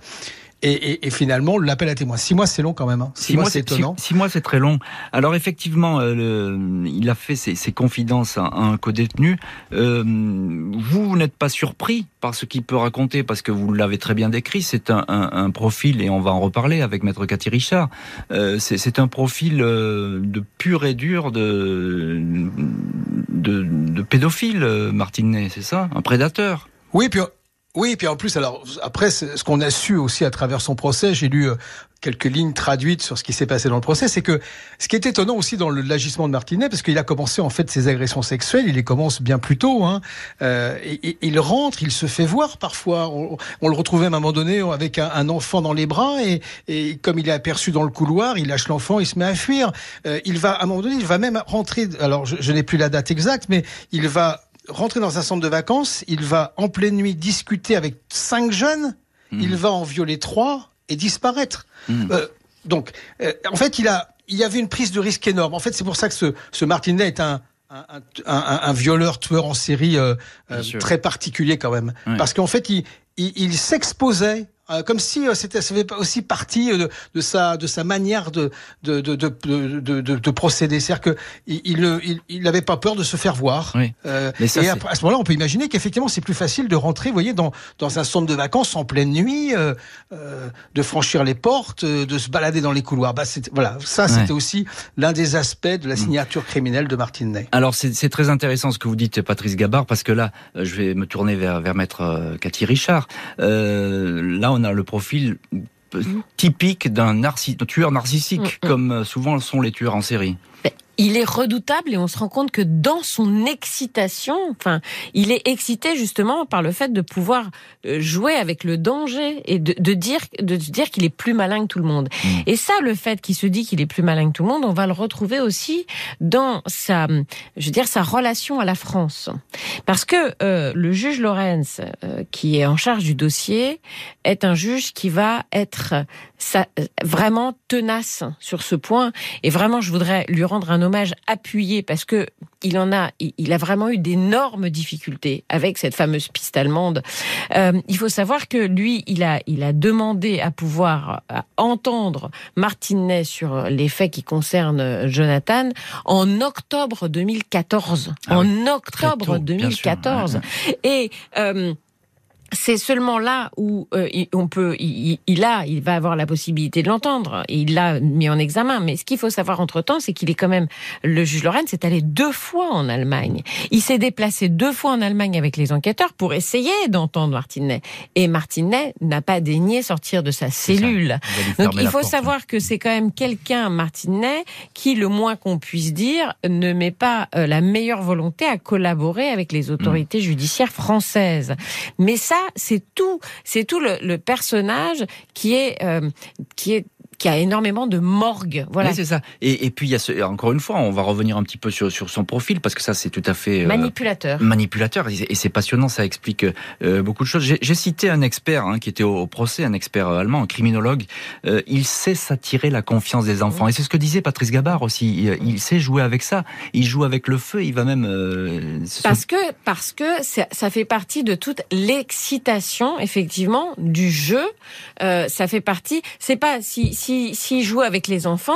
et, et, et, finalement, l'appel à témoins. Six mois, c'est long quand même. Hein. Six, mois, c'est étonnant. Six, mois, c'est très long. Alors effectivement, euh, le, il a fait ses, ses confidences à, un co-détenu. Euh, vous, vous n'êtes pas surpris par ce qu'il peut raconter, parce que vous l'avez très bien décrit. C'est un, un, un, profil, et on va en reparler avec Maître Cathy Richard. Euh, c'est un profil euh, de pur et dur de, de, de pédophile, euh, Martinet, c'est ça? Un prédateur? Oui, puis oui, et puis en plus, alors après, ce qu'on a su aussi à travers son procès, j'ai lu euh, quelques lignes traduites sur ce qui s'est passé dans le procès, c'est que ce qui est étonnant aussi dans l'agissement de Martinet, parce qu'il a commencé en fait ses agressions sexuelles, il les commence bien plus tôt, hein, euh, et, il rentre, il se fait voir parfois. On, le retrouvait à un moment donné avec un, enfant dans les bras, et, comme il est aperçu dans le couloir, il lâche l'enfant, il se met à fuir. Euh, il va à un moment donné, il va même rentrer. Alors je, je n'ai plus la date exacte, mais il va rentrer dans un centre de vacances, il va en pleine nuit discuter avec cinq jeunes, hmm. il va en violer trois et disparaître. Hmm. Euh, donc, euh, en fait, il a, il y avait une prise de risque énorme. En fait, c'est pour ça que ce, ce Martinet est un, un, un, un, violeur tueur en série euh, très particulier quand même, parce qu'en fait, il, il, il s'exposait comme si euh, c'était ça fait aussi partie de, de, sa de sa manière de de de de, de, de procéder. C'est-à-dire que il, il il n'avait pas peur de se faire voir. Oui. Euh, Mais ça, et à, à, ce moment-là, on peut imaginer qu'effectivement, c'est plus facile de rentrer, vous voyez, dans dans un centre de vacances en pleine nuit, euh, de franchir les portes, de se balader dans les couloirs. Bah, voilà, ça, c'était aussi l'un des aspects de la mm. signature criminelle de Martine Ney. Alors, c'est très intéressant ce que vous dites, Patrice Gabard, parce que là, je vais me tourner vers vers maître Cathy Richard. là, on a le profil typique d'un tueur narcissique, mm, mm. comme souvent sont les tueurs en série il est redoutable et on se rend compte que dans son excitation, enfin, il est excité justement par le fait de pouvoir euh, jouer avec le danger et de, de dire de dire qu'il est plus malin que tout le monde. Mm. Et ça, le fait qu'il se dit qu'il est plus malin que tout le monde, on va le retrouver aussi dans sa, je veux dire, sa relation à la France, parce que euh, le juge Lorenz, euh, qui est en charge du dossier, est un juge qui va être ça, vraiment tenace sur ce point. Et vraiment, je voudrais lui rendre un hommage appuyé parce que il en a, il a vraiment eu d'énormes difficultés avec cette fameuse piste allemande. Euh, il faut savoir que lui, il a, il a demandé à pouvoir entendre Martinet sur les faits qui concernent Jonathan en octobre 2014. Ah en octobre 2014. Et euh, c'est seulement là où euh, on peut, il, a, il va avoir la possibilité de l'entendre. Il l'a mis en examen. Mais ce qu'il faut savoir entre temps, c'est qu'il est quand même le juge Lorraine s'est allé deux fois en Allemagne. Il s'est déplacé deux fois en Allemagne avec les enquêteurs pour essayer d'entendre Martinet. Et Martinet n'a pas daigné sortir de sa cellule. Donc il faut savoir que c'est quand même quelqu'un, Martinet, qui le moins qu'on puisse dire ne met pas euh, la meilleure volonté à collaborer avec les autorités judiciaires françaises. Mais ça c'est tout, c'est tout le, personnage qui est, euh, qui est qui a énormément de morgue. Voilà. Oui, c'est ça. Et, et, puis, il y a ce, encore une fois, on va revenir un petit peu sur, sur son profil, parce que ça, c'est tout à fait... Euh, manipulateur. Manipulateur. Et c'est passionnant, ça explique euh, beaucoup de choses. J'ai cité un expert hein, qui était au, procès, un expert euh, allemand, un criminologue. Euh, il sait s'attirer la confiance des enfants. Et c'est ce que disait Patrice Gabard aussi. Il, il, sait jouer avec ça. Il joue avec le feu, il va même... Parce que, parce que ça fait partie de toute l'excitation, effectivement, du jeu. ça fait partie... C'est pas... si, si s'il si, joue avec les enfants,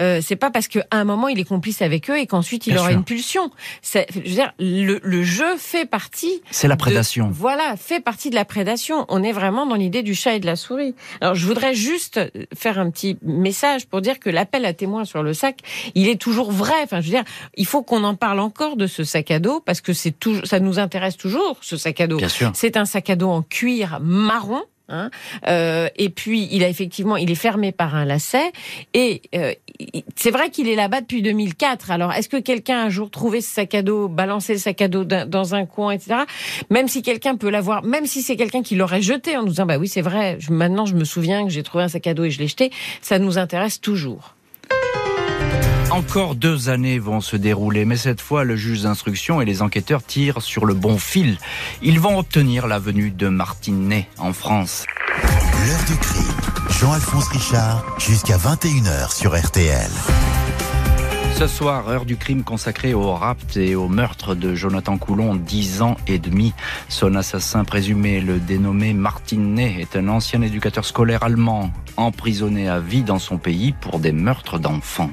euh, c'est pas parce qu'à un moment il est complice avec eux et qu'ensuite il aura une pulsion. Je veux dire, le, le, jeu fait partie. C'est la prédation. voilà, fait partie de la prédation. On est vraiment dans l'idée du chat et de la souris. Alors je voudrais juste faire un petit message pour dire que l'appel à témoins sur le sac, il est toujours vrai. Enfin, je veux dire, il faut qu'on en parle encore de ce sac à dos parce que c'est toujours, ça nous intéresse toujours ce sac à dos. C'est un sac à dos en cuir marron Hein. Euh, et puis, il a effectivement, il est fermé par un lacet. Et euh, c'est vrai qu'il est là-bas depuis 2004. Alors, est-ce que quelqu'un a un jour trouvé ce sac à dos, balancé le sac à dos dans un coin, etc. Même si quelqu'un peut l'avoir, même si c'est quelqu'un qui l'aurait jeté en nous disant, bah oui, c'est vrai. maintenant, je me souviens que j'ai trouvé un sac à dos et je l'ai jeté. Ça nous intéresse toujours. Encore deux années vont se dérouler, mais cette fois, le juge d'instruction et les enquêteurs tirent sur le bon fil. Ils vont obtenir la venue de Martine Ney en France. L'heure du crime. Jean-Alphonse Richard, jusqu'à 21h sur RTL. Ce soir, heure du crime consacrée au rapt et au meurtre de Jonathan Coulon, dix ans et demi. Son assassin présumé, le dénommé Martin Ney, est un ancien éducateur scolaire allemand, emprisonné à vie dans son pays pour des meurtres d'enfants.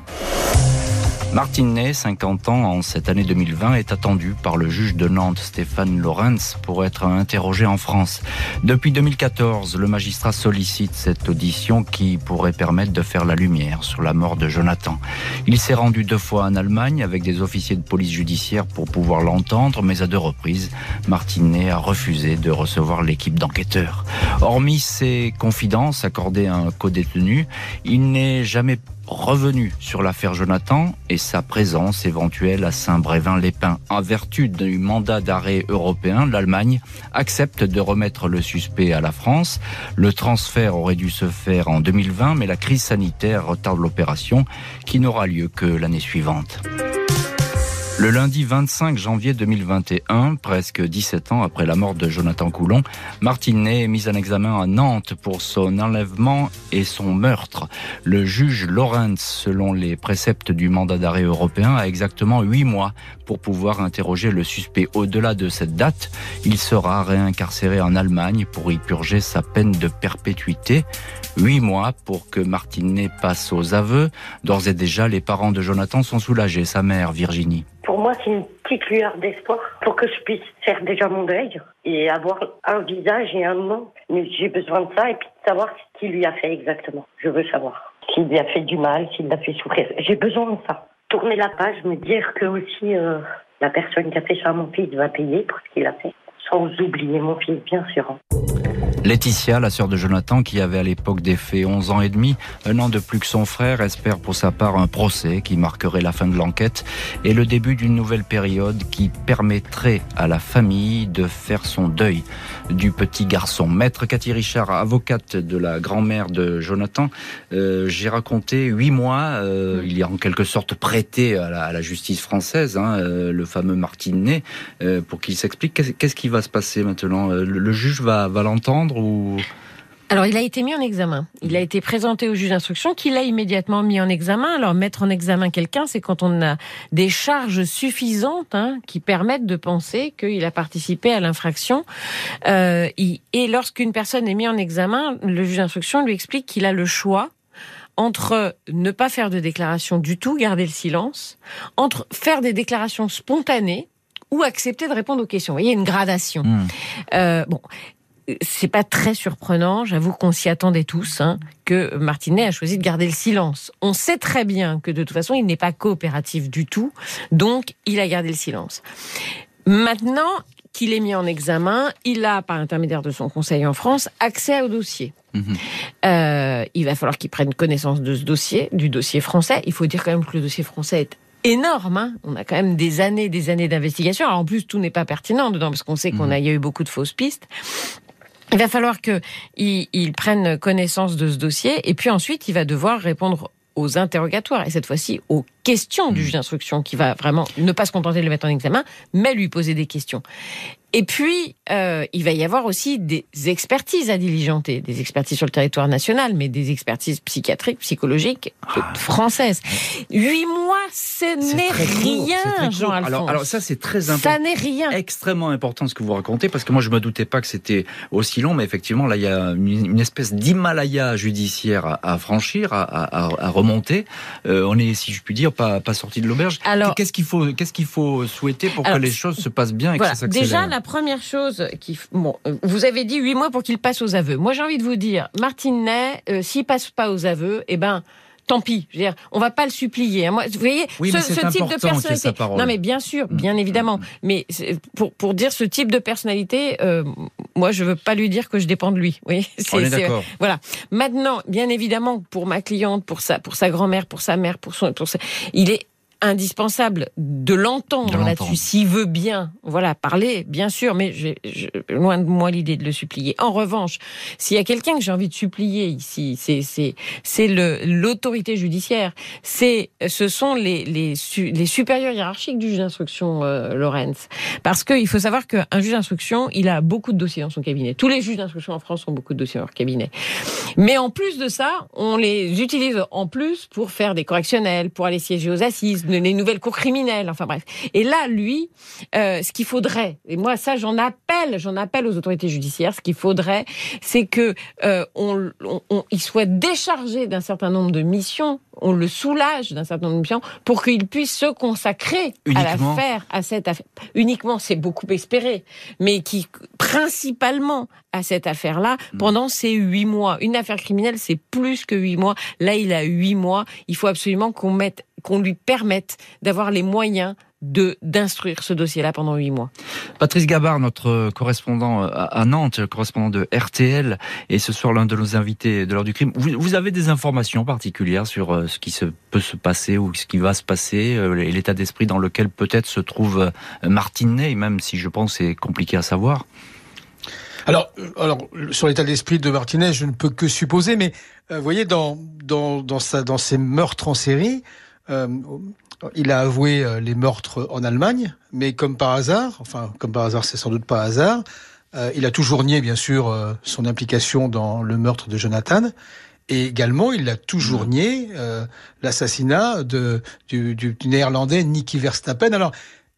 Martin Ney, 50 ans en cette année 2020, est attendu par le juge de Nantes, Stéphane Lorenz, pour être interrogé en France. Depuis 2014, le magistrat sollicite cette audition qui pourrait permettre de faire la lumière sur la mort de Jonathan. Il s'est rendu deux fois en Allemagne avec des officiers de police judiciaire pour pouvoir l'entendre, mais à deux reprises, Martin Ney a refusé de recevoir l'équipe d'enquêteurs. Hormis ses confidences accordées à un co-détenu, il n'est jamais revenu sur l'affaire Jonathan et sa présence éventuelle à Saint-Brévin-les-Pins. En vertu du mandat d'arrêt européen, l'Allemagne accepte de remettre le suspect à la France. Le transfert aurait dû se faire en 2020, mais la crise sanitaire retarde l'opération qui n'aura lieu que l'année suivante. Le lundi 25 janvier 2021, presque 17 ans après la mort de Jonathan Coulon, Martinet est mis en examen à Nantes pour son enlèvement et son meurtre. Le juge Lorenz, selon les préceptes du mandat d'arrêt européen, a exactement huit mois pour pouvoir interroger le suspect. Au-delà de cette date, il sera réincarcéré en Allemagne pour y purger sa peine de perpétuité. Huit mois pour que Martinet passe aux aveux. D'ores et déjà, les parents de Jonathan sont soulagés. Sa mère, Virginie. Pour moi, c'est une petite lueur d'espoir pour que je puisse faire déjà mon deuil et avoir un visage et un nom. Mais j'ai besoin de ça et puis de savoir ce qu'il lui a fait exactement. Je veux savoir s'il lui a fait du mal, s'il l'a fait souffrir. J'ai besoin de ça. Tourner la page, me dire que aussi euh, la personne qui a fait ça à mon fils va payer pour ce qu'il a fait. Sans oublier mon fils, bien sûr. Laetitia, la sœur de Jonathan, qui avait à l'époque des faits 11 ans et demi, un an de plus que son frère, espère pour sa part un procès qui marquerait la fin de l'enquête et le début d'une nouvelle période qui permettrait à la famille de faire son deuil du petit garçon. Maître Cathy Richard, avocate de la grand-mère de Jonathan, euh, j'ai raconté huit mois, euh, il y a en quelque sorte prêté à la, justice française, hein, euh, le fameux Martinet, pour qu'il s'explique qu'est-ce qui va se passer maintenant? Le, juge va, va l'entendre ou? Alors, il a été mis en examen. Il a été présenté au juge d'instruction qui l'a immédiatement mis en examen. Alors, mettre en examen quelqu'un, c'est quand on a des charges suffisantes hein, qui permettent de penser qu'il a participé à l'infraction. Euh, et lorsqu'une personne est mise en examen, le juge d'instruction lui explique qu'il a le choix entre ne pas faire de déclaration du tout, garder le silence, entre faire des déclarations spontanées, ou accepter de répondre aux questions. Vous voyez, une gradation. Hmm. Euh, bon, c'est pas très surprenant, j'avoue qu'on s'y attendait tous, hein, que Martinet a choisi de garder le silence. On sait très bien que de toute façon, il n'est pas coopératif du tout, donc il a gardé le silence. Maintenant qu'il est mis en examen, il a, par l'intermédiaire de son conseil en France, accès au dossier. Mhm. Euh, il va falloir qu'il prenne connaissance de ce dossier, du dossier français. Il faut dire quand même que le dossier français est énorme. Hein. On a quand même des années, des années d'investigation. Alors en plus, tout n'est pas pertinent dedans parce qu'on sait qu'on mhm. a, y a eu beaucoup de fausses pistes. Il va falloir qu'il il prenne connaissance de ce dossier et puis ensuite il va devoir répondre aux interrogatoires et cette fois-ci aux questions du juge d'instruction qui va vraiment ne pas se contenter de le mettre en examen, mais lui poser des questions. Et puis, euh, il va y avoir aussi des expertises à diligenter, des expertises sur le territoire national, mais des expertises psychiatriques, psychologiques ah. françaises. Huit mois, ce n'est rien, Jean-Alphonse. Alors, alors ça, c'est très important. Ça n'est rien. Extrêmement important ce que vous racontez, parce que moi, je me doutais pas que c'était aussi long, mais effectivement, là, il y a une, espèce d'Himalaya judiciaire à, franchir, à, remonter. Euh, on est, si je puis dire, pas, pas sorti de l'auberge. Alors, qu'est-ce qu'il faut, qu'est-ce qu'il faut souhaiter pour que les choses se passent bien et que ça s'accélère la première chose qui, bon, euh, vous avez dit huit mois pour qu'il passe aux aveux. Moi, j'ai envie de vous dire, Martine Ney, euh, s'il passe pas aux aveux, eh ben, tant pis. Je veux dire, on va pas le supplier. Hein. Moi, vous voyez, ce, type de personnalité. Non, mais bien sûr, mm. bien évidemment. Mm. Mais pour pour dire ce type de personnalité, euh, moi, je veux pas lui dire que je dépends de lui. Oui, on est, d'accord. Voilà. Maintenant, bien évidemment, pour ma cliente, pour sa pour sa grand-mère, pour sa mère, pour son pour sa, il est indispensable de l'entendre là-dessus, s'il veut bien, voilà, parler, bien sûr, mais je, loin de moi l'idée de le supplier. En revanche, s'il y a quelqu'un que j'ai envie de supplier ici, c'est c'est c'est le l'autorité judiciaire, c'est ce sont les les, les supérieurs hiérarchiques du juge d'instruction euh, Lorenz, parce qu'il faut savoir qu'un juge d'instruction, il a beaucoup de dossiers dans son cabinet. Tous les juges d'instruction en France ont beaucoup de dossiers dans leur cabinet. Mais en plus de ça, on les utilise en plus pour faire des correctionnels, pour aller siéger aux assises les nouvelles cours criminelles, enfin bref. Et là, lui, euh, ce qu'il faudrait, et moi ça j'en appelle, j'en appelle aux autorités judiciaires, ce qu'il faudrait, c'est que euh, on, on, il soit déchargé d'un certain nombre de missions, on le soulage d'un certain nombre de missions pour qu'il puisse se consacrer à l'affaire, à cette affaire. Uniquement, c'est beaucoup espéré, mais qui principalement à cette affaire-là hmm. pendant ces huit mois. Une affaire criminelle, c'est plus que huit mois. Là, il a huit mois. Il faut absolument qu'on mette qu'on lui permette d'avoir les moyens de d'instruire ce dossier-là pendant huit mois. Patrice Gabard, notre correspondant à Nantes, correspondant de RTL, et ce soir l'un de nos invités de l'heure du crime. Vous, avez des informations particulières sur euh, ce qui se, peut se passer ou ce qui va se passer euh, et l'état d'esprit dans lequel peut-être se trouve euh, Martinet, même si je pense c'est compliqué à savoir. Alors, alors sur l'état d'esprit de Martinet, je ne peux que supposer, mais vous voyez dans dans dans, sa, dans ses meurtres en série, euh, il a avoué euh, les meurtres en Allemagne, mais comme par hasard, enfin comme par hasard, c'est sans doute pas hasard, euh, il a toujours nié bien sûr euh, son implication dans le meurtre de Jonathan. Et également, il a toujours mmh. nié l'assassinat du, du, néerlandais Nicky Verstappen. Alors,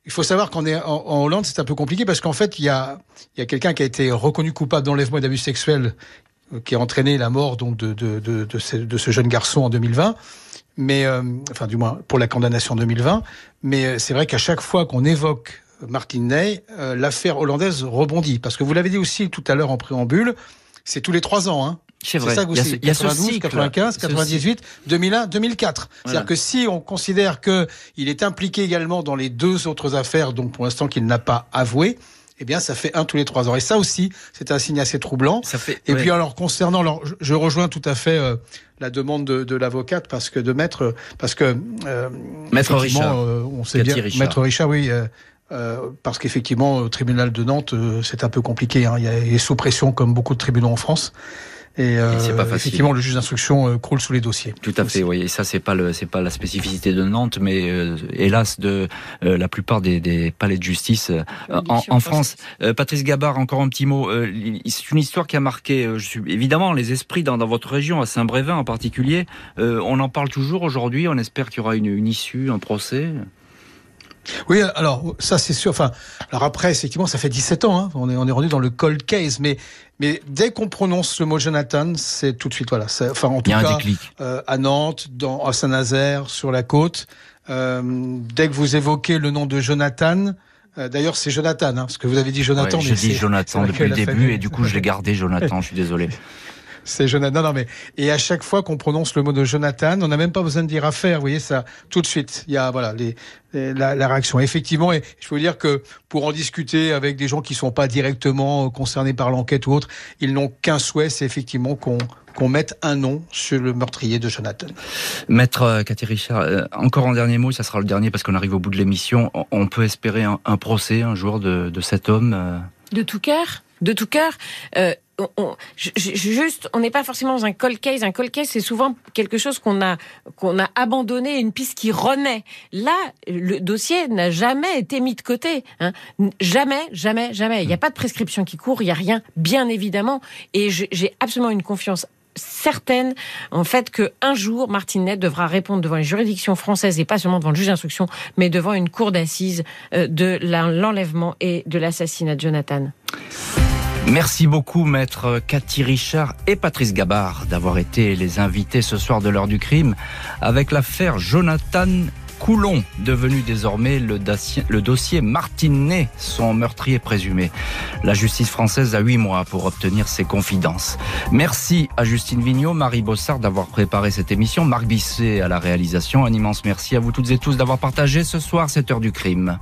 il faut savoir qu'en en, Hollande, c'est un peu compliqué parce qu'en fait, il y a, il y a quelqu'un qui a été reconnu coupable d'enlèvement et d'abus sexuels qui a entraîné la mort donc de, de, de, de, ce, de ce jeune garçon en 2020 mais euh, enfin du moins pour la condamnation 2020. Mais euh, c'est vrai qu'à chaque fois qu'on évoque Martin Ney, euh, l'affaire hollandaise rebondit parce que vous l'avez dit aussi tout à l'heure en préambule, c'est tous les trois ans. Hein. C'est vrai. ça que vous il y a, 92, 95, 98, 2001, 2004. C'est-à-dire que si on considère que il est impliqué également dans les deux autres affaires, donc pour l'instant qu'il n'a pas avoué, eh bien, ça fait un tous les trois ans. Et ça aussi, c'est un signe assez troublant. Ça fait, et puis, alors, concernant, alors, je, rejoins tout à fait euh, la demande de, de l'avocate parce que de maître, parce que euh, maître Richard, euh, on sait bien, Richard. maître Richard, oui. Euh, parce qu'effectivement, au tribunal de Nantes, c'est un peu compliqué. Hein. Il est sous pression, comme beaucoup de tribunaux en France. Et, euh, pas effectivement, le juge d'instruction euh, croule sous les dossiers. Tout à fait, oui. Et ça, c'est pas le, c'est pas la spécificité de Nantes, mais euh, hélas de euh, la plupart des, des, palais de justice en, en, France. Patrice Gabard, encore un petit mot. c'est une histoire qui a marqué, je suis, évidemment, les esprits dans, dans votre région, à Saint-Brévin en particulier. on en parle toujours aujourd'hui. On espère qu'il y aura une, une issue, un procès. Oui, alors ça c'est sûr. Enfin, alors après, effectivement, ça fait 17 ans. Hein. On est on est rendu dans le cold case, mais mais dès qu'on prononce le mot Jonathan, c'est tout de suite voilà. Enfin, en tout cas, euh, à Nantes, dans à Saint-Nazaire, sur la côte, euh, dès que vous évoquez le nom de Jonathan. Euh, D'ailleurs, c'est Jonathan, hein, parce que vous avez dit Jonathan. Ouais, J'ai dit Jonathan depuis le début, et du coup, je l'ai gardé Jonathan. je suis désolé. C'est Jonathan. Non, mais et à chaque fois qu'on prononce le mot de Jonathan, on n'a même pas besoin de dire affaire. Vous voyez ça tout de suite. Il y a voilà les, la, la, réaction. Effectivement, et je veux dire que pour en discuter avec des gens qui sont pas directement concernés par l'enquête ou autre, ils n'ont qu'un souhait, c'est effectivement qu'on qu'on mette un nom sur le meurtrier de Jonathan. Maître euh, Cathy Richard, euh, encore un dernier mot, ça sera le dernier parce qu'on arrive au bout de l'émission. On peut espérer un, un, procès un jour de, de cet homme euh De tout cœur De tout cœur on, juste, on n'est pas forcément dans un cold case. Un cold case, c'est souvent quelque chose qu'on a qu'on a abandonné, une piste qui renaît. Là, le dossier n'a jamais été mis de côté. Hein. Jamais, jamais, jamais. Il n'y a pas de prescription qui court. Il n'y a rien, bien évidemment. Et j'ai absolument une confiance certaine en fait que un jour Martinet devra répondre devant les juridictions françaises et pas seulement devant le juge d'instruction mais devant une cour d'assises euh, de l'enlèvement et de l'assassinat de Jonathan. Merci beaucoup, maître Cathy Richard et Patrice Gabard, d'avoir été les invités ce soir de l'heure du crime avec l'affaire Jonathan Coulon, devenu désormais le, dossier, le Martinet, son meurtrier présumé. La justice française a huit mois pour obtenir ses confidences. Merci à Justine Vignot, Marie Bossard d'avoir préparé cette émission, Marc Bisset à la réalisation. Un immense merci à vous toutes et tous d'avoir partagé ce soir cette heure du crime.